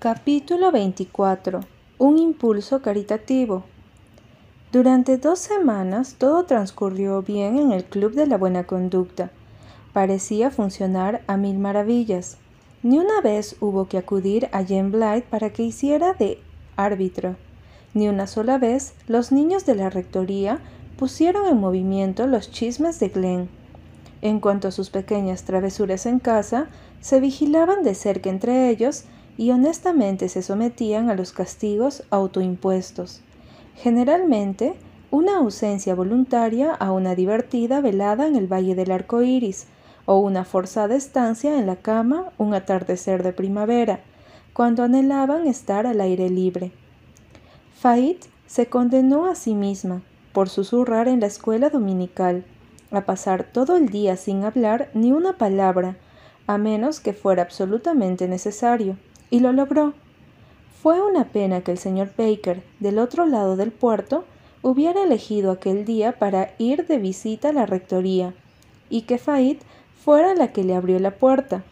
Capítulo 24. Un impulso caritativo. Durante dos semanas todo transcurrió bien en el Club de la Buena Conducta. Parecía funcionar a mil maravillas. Ni una vez hubo que acudir a Jane Blythe para que hiciera de árbitro. Ni una sola vez los niños de la rectoría pusieron en movimiento los chismes de Glenn. En cuanto a sus pequeñas travesuras en casa, se vigilaban de cerca entre ellos y honestamente se sometían a los castigos autoimpuestos. Generalmente, una ausencia voluntaria a una divertida velada en el Valle del Arco Iris, o una forzada estancia en la cama un atardecer de primavera, cuando anhelaban estar al aire libre. Fait se condenó a sí misma, por susurrar en la escuela dominical, a pasar todo el día sin hablar ni una palabra, a menos que fuera absolutamente necesario y lo logró. Fue una pena que el señor Baker, del otro lado del puerto, hubiera elegido aquel día para ir de visita a la rectoría, y que Fait fuera la que le abrió la puerta.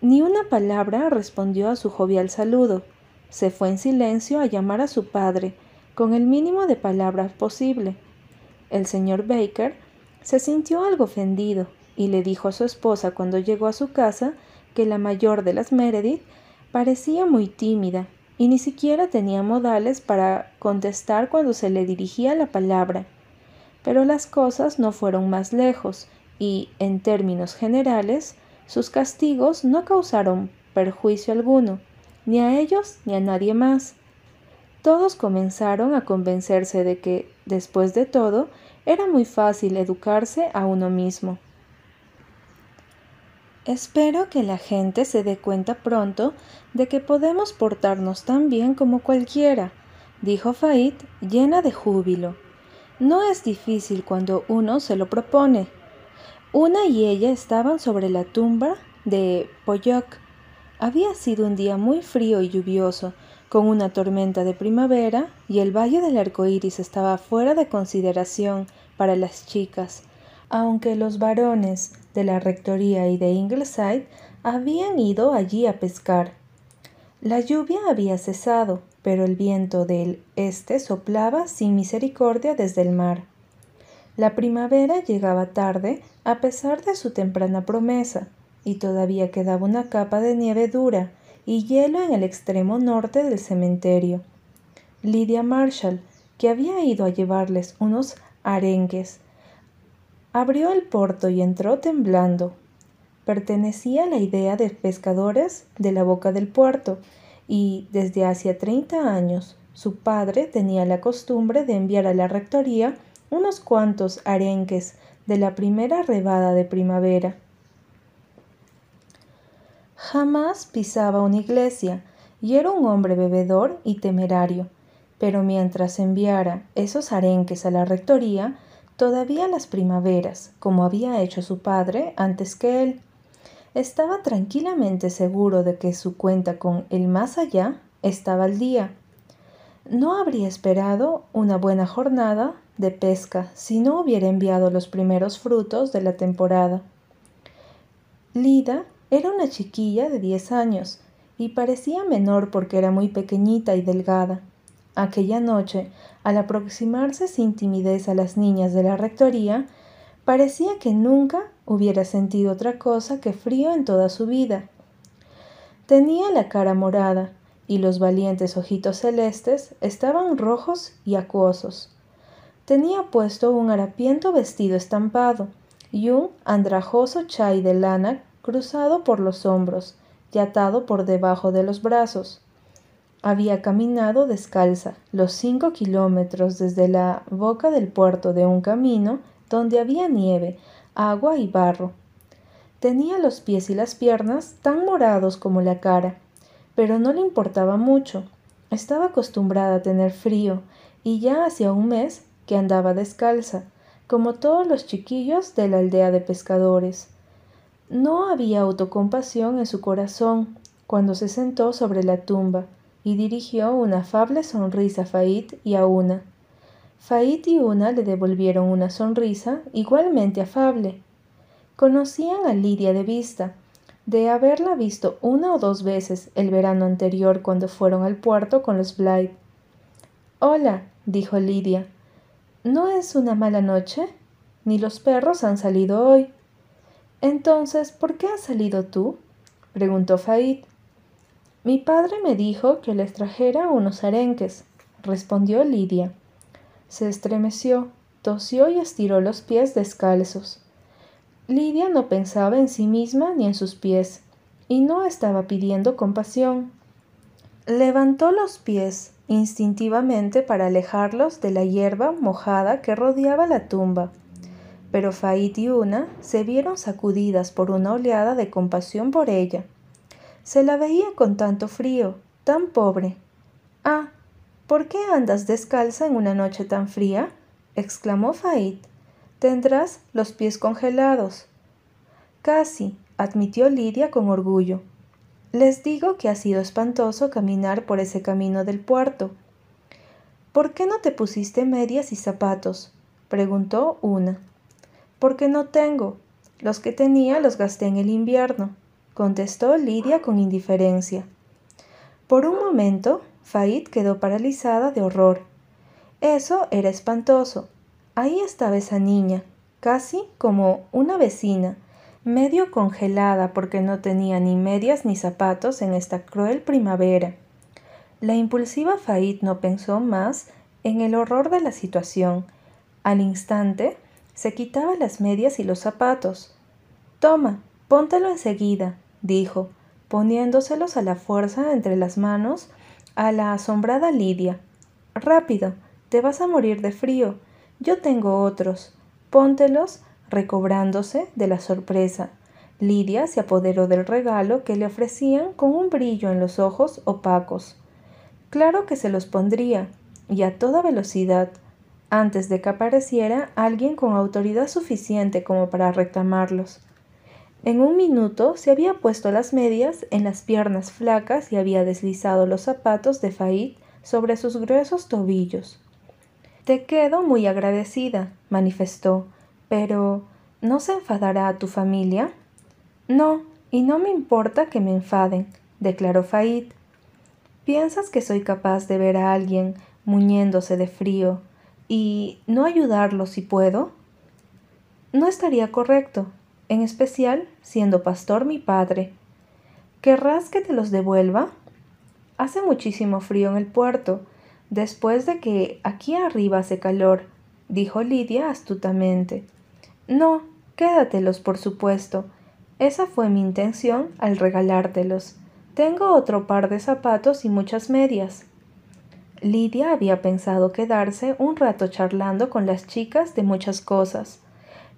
Ni una palabra respondió a su jovial saludo. Se fue en silencio a llamar a su padre, con el mínimo de palabras posible. El señor Baker se sintió algo ofendido y le dijo a su esposa cuando llegó a su casa que la mayor de las Meredith Parecía muy tímida y ni siquiera tenía modales para contestar cuando se le dirigía la palabra. Pero las cosas no fueron más lejos y, en términos generales, sus castigos no causaron perjuicio alguno, ni a ellos ni a nadie más. Todos comenzaron a convencerse de que, después de todo, era muy fácil educarse a uno mismo. Espero que la gente se dé cuenta pronto de que podemos portarnos tan bien como cualquiera, dijo Fait llena de júbilo. No es difícil cuando uno se lo propone. Una y ella estaban sobre la tumba de Pollock. Había sido un día muy frío y lluvioso, con una tormenta de primavera, y el valle del arco iris estaba fuera de consideración para las chicas, aunque los varones de la Rectoría y de Ingleside habían ido allí a pescar. La lluvia había cesado, pero el viento del este soplaba sin misericordia desde el mar. La primavera llegaba tarde a pesar de su temprana promesa, y todavía quedaba una capa de nieve dura y hielo en el extremo norte del cementerio. Lydia Marshall, que había ido a llevarles unos arenques Abrió el porto y entró temblando. Pertenecía a la idea de pescadores de la boca del puerto y, desde hacía treinta años, su padre tenía la costumbre de enviar a la rectoría unos cuantos arenques de la primera rebada de primavera. Jamás pisaba una iglesia y era un hombre bebedor y temerario, pero mientras enviara esos arenques a la rectoría, todavía las primaveras, como había hecho su padre antes que él. Estaba tranquilamente seguro de que su cuenta con el más allá estaba al día. No habría esperado una buena jornada de pesca si no hubiera enviado los primeros frutos de la temporada. Lida era una chiquilla de diez años y parecía menor porque era muy pequeñita y delgada. Aquella noche, al aproximarse sin timidez a las niñas de la rectoría, parecía que nunca hubiera sentido otra cosa que frío en toda su vida. Tenía la cara morada y los valientes ojitos celestes estaban rojos y acuosos. Tenía puesto un harapiento vestido estampado y un andrajoso chai de lana cruzado por los hombros y atado por debajo de los brazos. Había caminado descalza los cinco kilómetros desde la boca del puerto de un camino donde había nieve, agua y barro. Tenía los pies y las piernas tan morados como la cara, pero no le importaba mucho. Estaba acostumbrada a tener frío y ya hacía un mes que andaba descalza, como todos los chiquillos de la aldea de pescadores. No había autocompasión en su corazón cuando se sentó sobre la tumba y dirigió una afable sonrisa a Fait y a Una. Fait y Una le devolvieron una sonrisa igualmente afable. Conocían a Lidia de vista, de haberla visto una o dos veces el verano anterior cuando fueron al puerto con los Blythe. Hola, dijo Lidia. ¿No es una mala noche? Ni los perros han salido hoy. Entonces, ¿por qué has salido tú? preguntó Faid. Mi padre me dijo que les trajera unos arenques, respondió Lidia. Se estremeció, tosió y estiró los pies descalzos. Lidia no pensaba en sí misma ni en sus pies, y no estaba pidiendo compasión. Levantó los pies instintivamente para alejarlos de la hierba mojada que rodeaba la tumba, pero Fait y Una se vieron sacudidas por una oleada de compasión por ella. Se la veía con tanto frío, tan pobre. Ah, ¿por qué andas descalza en una noche tan fría? exclamó Fait tendrás los pies congelados. Casi, admitió Lidia con orgullo. Les digo que ha sido espantoso caminar por ese camino del puerto. ¿Por qué no te pusiste medias y zapatos? preguntó una. Porque no tengo. Los que tenía los gasté en el invierno, contestó Lidia con indiferencia. Por un momento, Faid quedó paralizada de horror. Eso era espantoso, Ahí estaba esa niña, casi como una vecina, medio congelada porque no tenía ni medias ni zapatos en esta cruel primavera. La impulsiva Faid no pensó más en el horror de la situación. Al instante se quitaba las medias y los zapatos. Toma, póntelo enseguida, dijo, poniéndoselos a la fuerza entre las manos a la asombrada Lidia. Rápido, te vas a morir de frío. Yo tengo otros. Póntelos, recobrándose de la sorpresa. Lidia se apoderó del regalo que le ofrecían con un brillo en los ojos opacos. Claro que se los pondría, y a toda velocidad, antes de que apareciera alguien con autoridad suficiente como para reclamarlos. En un minuto se había puesto las medias en las piernas flacas y había deslizado los zapatos de Faid sobre sus gruesos tobillos. Te quedo muy agradecida, manifestó, pero ¿no se enfadará tu familia? No, y no me importa que me enfaden, declaró Faid. ¿Piensas que soy capaz de ver a alguien muñéndose de frío y no ayudarlo si puedo? No estaría correcto, en especial siendo pastor mi padre. ¿Querrás que te los devuelva? Hace muchísimo frío en el puerto Después de que aquí arriba hace calor, dijo Lidia astutamente. No, quédatelos, por supuesto. Esa fue mi intención al regalártelos. Tengo otro par de zapatos y muchas medias. Lidia había pensado quedarse un rato charlando con las chicas de muchas cosas,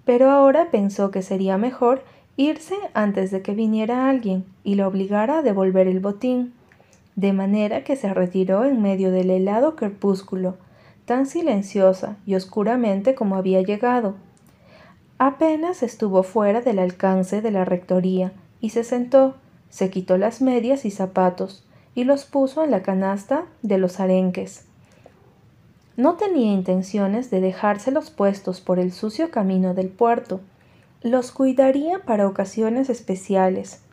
pero ahora pensó que sería mejor irse antes de que viniera alguien y la obligara a devolver el botín de manera que se retiró en medio del helado crepúsculo, tan silenciosa y oscuramente como había llegado. Apenas estuvo fuera del alcance de la rectoría y se sentó, se quitó las medias y zapatos y los puso en la canasta de los arenques. No tenía intenciones de dejárselos puestos por el sucio camino del puerto. Los cuidaría para ocasiones especiales,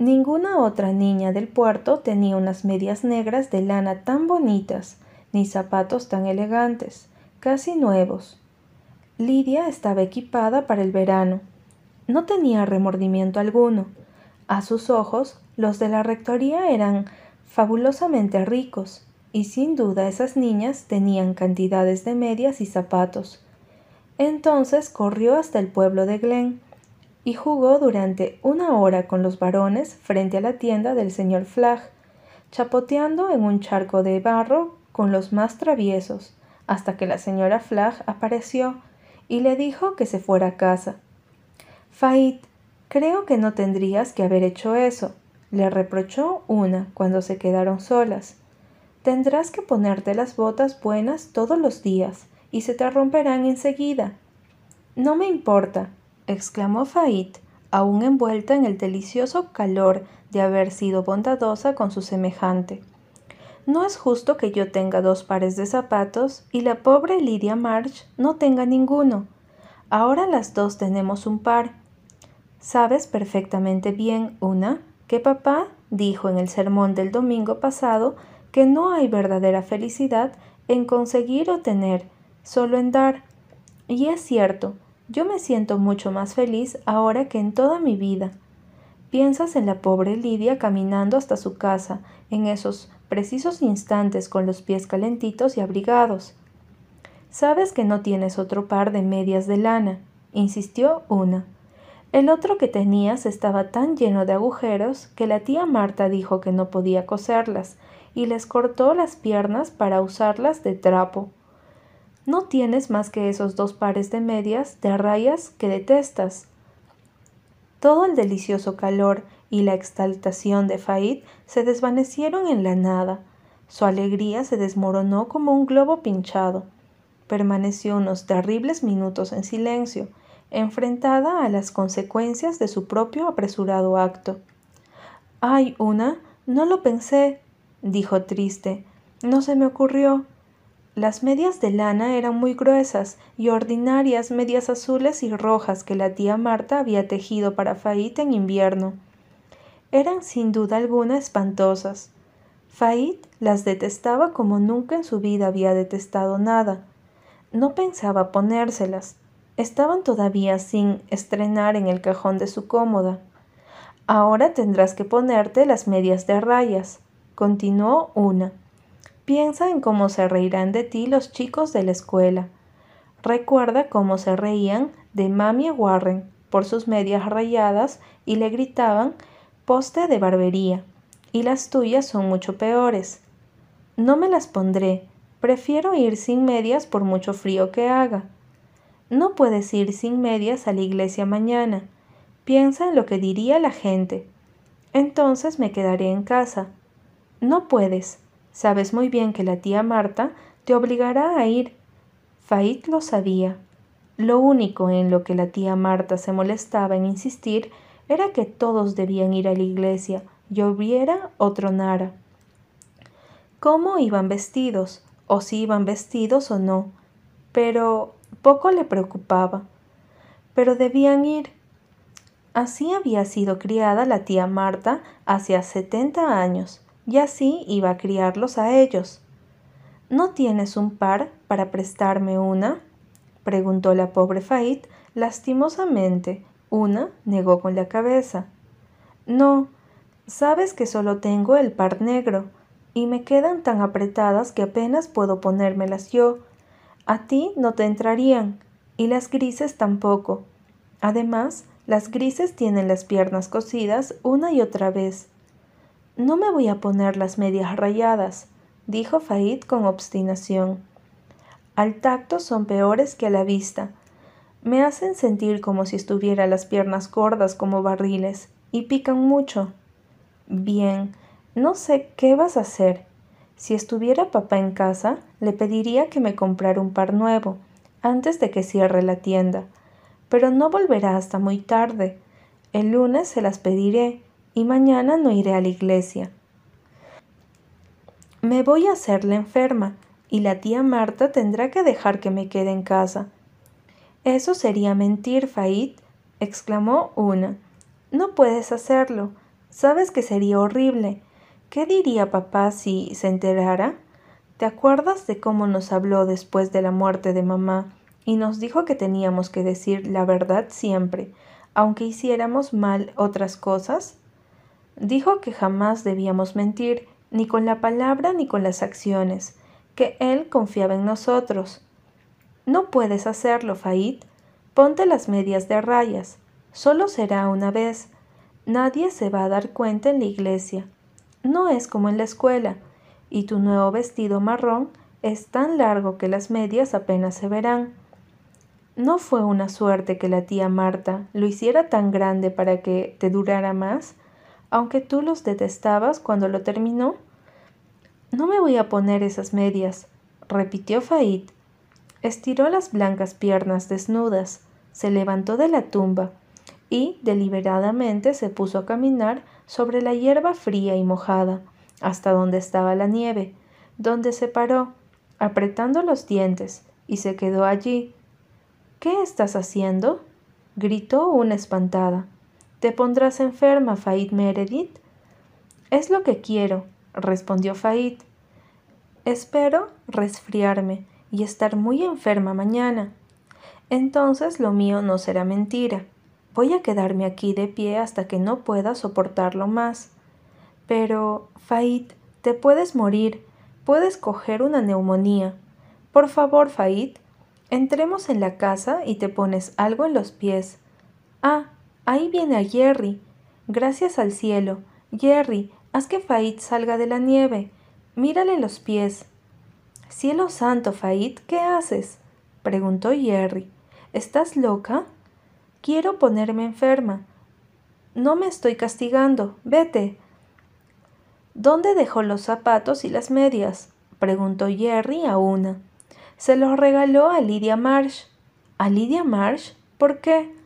Ninguna otra niña del puerto tenía unas medias negras de lana tan bonitas, ni zapatos tan elegantes, casi nuevos. Lidia estaba equipada para el verano. No tenía remordimiento alguno. A sus ojos, los de la rectoría eran fabulosamente ricos, y sin duda esas niñas tenían cantidades de medias y zapatos. Entonces corrió hasta el pueblo de Glen, y jugó durante una hora con los varones frente a la tienda del señor Flagg, chapoteando en un charco de barro con los más traviesos, hasta que la señora Flagg apareció y le dijo que se fuera a casa. Fait, creo que no tendrías que haber hecho eso, le reprochó una cuando se quedaron solas. Tendrás que ponerte las botas buenas todos los días y se te romperán enseguida. No me importa, exclamó Fait, aún envuelta en el delicioso calor de haber sido bondadosa con su semejante. No es justo que yo tenga dos pares de zapatos y la pobre Lydia March no tenga ninguno. Ahora las dos tenemos un par. Sabes perfectamente bien, Una, que papá dijo en el sermón del domingo pasado que no hay verdadera felicidad en conseguir o tener, solo en dar. Y es cierto, yo me siento mucho más feliz ahora que en toda mi vida. Piensas en la pobre Lidia caminando hasta su casa en esos precisos instantes con los pies calentitos y abrigados. Sabes que no tienes otro par de medias de lana, insistió una. El otro que tenías estaba tan lleno de agujeros que la tía Marta dijo que no podía coserlas y les cortó las piernas para usarlas de trapo. No tienes más que esos dos pares de medias de rayas que detestas. Todo el delicioso calor y la exaltación de Faid se desvanecieron en la nada. Su alegría se desmoronó como un globo pinchado. Permaneció unos terribles minutos en silencio, enfrentada a las consecuencias de su propio apresurado acto. Ay, una, no lo pensé, dijo triste. No se me ocurrió. Las medias de lana eran muy gruesas y ordinarias medias azules y rojas que la tía Marta había tejido para Fait en invierno. Eran sin duda alguna espantosas. Fait las detestaba como nunca en su vida había detestado nada. No pensaba ponérselas, estaban todavía sin estrenar en el cajón de su cómoda. Ahora tendrás que ponerte las medias de rayas, continuó una. Piensa en cómo se reirán de ti los chicos de la escuela. Recuerda cómo se reían de Mami Warren por sus medias rayadas y le gritaban poste de barbería, y las tuyas son mucho peores. No me las pondré, prefiero ir sin medias por mucho frío que haga. No puedes ir sin medias a la iglesia mañana. Piensa en lo que diría la gente. Entonces me quedaré en casa. No puedes. Sabes muy bien que la tía Marta te obligará a ir. Fait lo sabía. Lo único en lo que la tía Marta se molestaba en insistir era que todos debían ir a la iglesia, lloviera o tronara. ¿Cómo iban vestidos? O si iban vestidos o no. Pero poco le preocupaba. Pero debían ir. Así había sido criada la tía Marta hacia setenta años, y así iba a criarlos a ellos. ¿No tienes un par para prestarme una? preguntó la pobre Fait lastimosamente. Una negó con la cabeza. No, sabes que solo tengo el par negro, y me quedan tan apretadas que apenas puedo ponérmelas yo, a ti no te entrarían, y las grises tampoco. Además, las grises tienen las piernas cosidas una y otra vez. No me voy a poner las medias rayadas, dijo Faid con obstinación. Al tacto son peores que a la vista. Me hacen sentir como si estuviera las piernas gordas como barriles, y pican mucho. Bien, no sé qué vas a hacer. Si estuviera papá en casa, le pediría que me comprara un par nuevo, antes de que cierre la tienda. Pero no volverá hasta muy tarde. El lunes se las pediré y mañana no iré a la iglesia. Me voy a hacerle enferma y la tía Marta tendrá que dejar que me quede en casa. Eso sería mentir, Faid, exclamó una. No puedes hacerlo. Sabes que sería horrible. ¿Qué diría papá si se enterara? ¿Te acuerdas de cómo nos habló después de la muerte de mamá y nos dijo que teníamos que decir la verdad siempre, aunque hiciéramos mal otras cosas? Dijo que jamás debíamos mentir, ni con la palabra ni con las acciones, que él confiaba en nosotros. No puedes hacerlo, Faid. Ponte las medias de rayas. Solo será una vez. Nadie se va a dar cuenta en la iglesia. No es como en la escuela, y tu nuevo vestido marrón es tan largo que las medias apenas se verán. ¿No fue una suerte que la tía Marta lo hiciera tan grande para que te durara más, aunque tú los detestabas cuando lo terminó? No me voy a poner esas medias, repitió Faid. Estiró las blancas piernas desnudas, se levantó de la tumba y deliberadamente se puso a caminar sobre la hierba fría y mojada, hasta donde estaba la nieve, donde se paró, apretando los dientes, y se quedó allí. ¿Qué estás haciendo? gritó una espantada. ¿Te pondrás enferma, Faid Meredith? Es lo que quiero, respondió Faid. Espero resfriarme y estar muy enferma mañana. Entonces lo mío no será mentira. Voy a quedarme aquí de pie hasta que no pueda soportarlo más. Pero, Faid, te puedes morir, puedes coger una neumonía. Por favor, Faid, entremos en la casa y te pones algo en los pies. Ah, ahí viene a Jerry. Gracias al cielo. Jerry, haz que Faid salga de la nieve. Mírale los pies. Cielo santo, Faid, ¿qué haces? preguntó Jerry. ¿Estás loca? Quiero ponerme enferma. No me estoy castigando. Vete. ¿Dónde dejó los zapatos y las medias? preguntó Jerry a una. Se los regaló a Lydia Marsh. ¿A Lydia Marsh? ¿Por qué?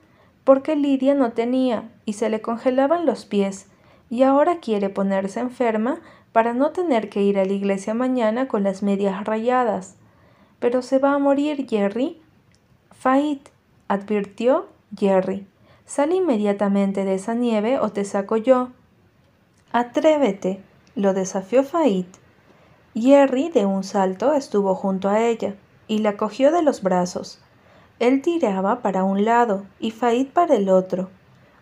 Porque Lydia no tenía y se le congelaban los pies, y ahora quiere ponerse enferma para no tener que ir a la iglesia mañana con las medias rayadas. Pero se va a morir, Jerry. Fait, advirtió Jerry. Sal inmediatamente de esa nieve o te saco yo. Atrévete, lo desafió Fait. Jerry de un salto estuvo junto a ella y la cogió de los brazos. Él tiraba para un lado y Fait para el otro.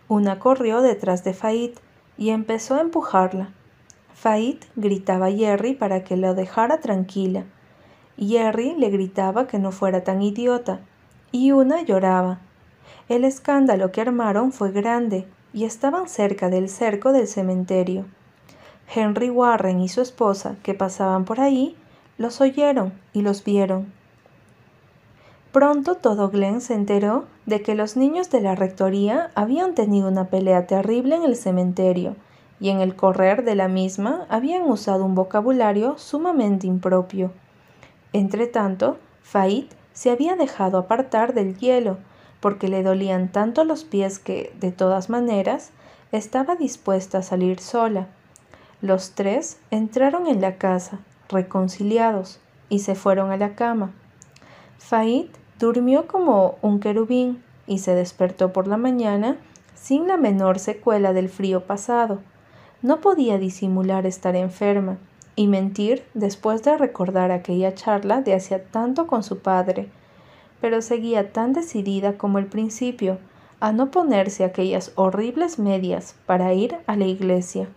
Una corrió detrás de Fait y empezó a empujarla. Fait gritaba a Jerry para que lo dejara tranquila. Jerry le gritaba que no fuera tan idiota, y una lloraba. El escándalo que armaron fue grande, y estaban cerca del cerco del cementerio. Henry Warren y su esposa, que pasaban por ahí, los oyeron y los vieron. Pronto todo Glen se enteró de que los niños de la rectoría habían tenido una pelea terrible en el cementerio, y en el correr de la misma habían usado un vocabulario sumamente impropio. Entretanto, Fait se había dejado apartar del hielo, porque le dolían tanto los pies que, de todas maneras, estaba dispuesta a salir sola los tres entraron en la casa, reconciliados, y se fueron a la cama. Fait durmió como un querubín y se despertó por la mañana sin la menor secuela del frío pasado. No podía disimular estar enferma y mentir después de recordar aquella charla de hacía tanto con su padre, pero seguía tan decidida como el principio a no ponerse aquellas horribles medias para ir a la iglesia.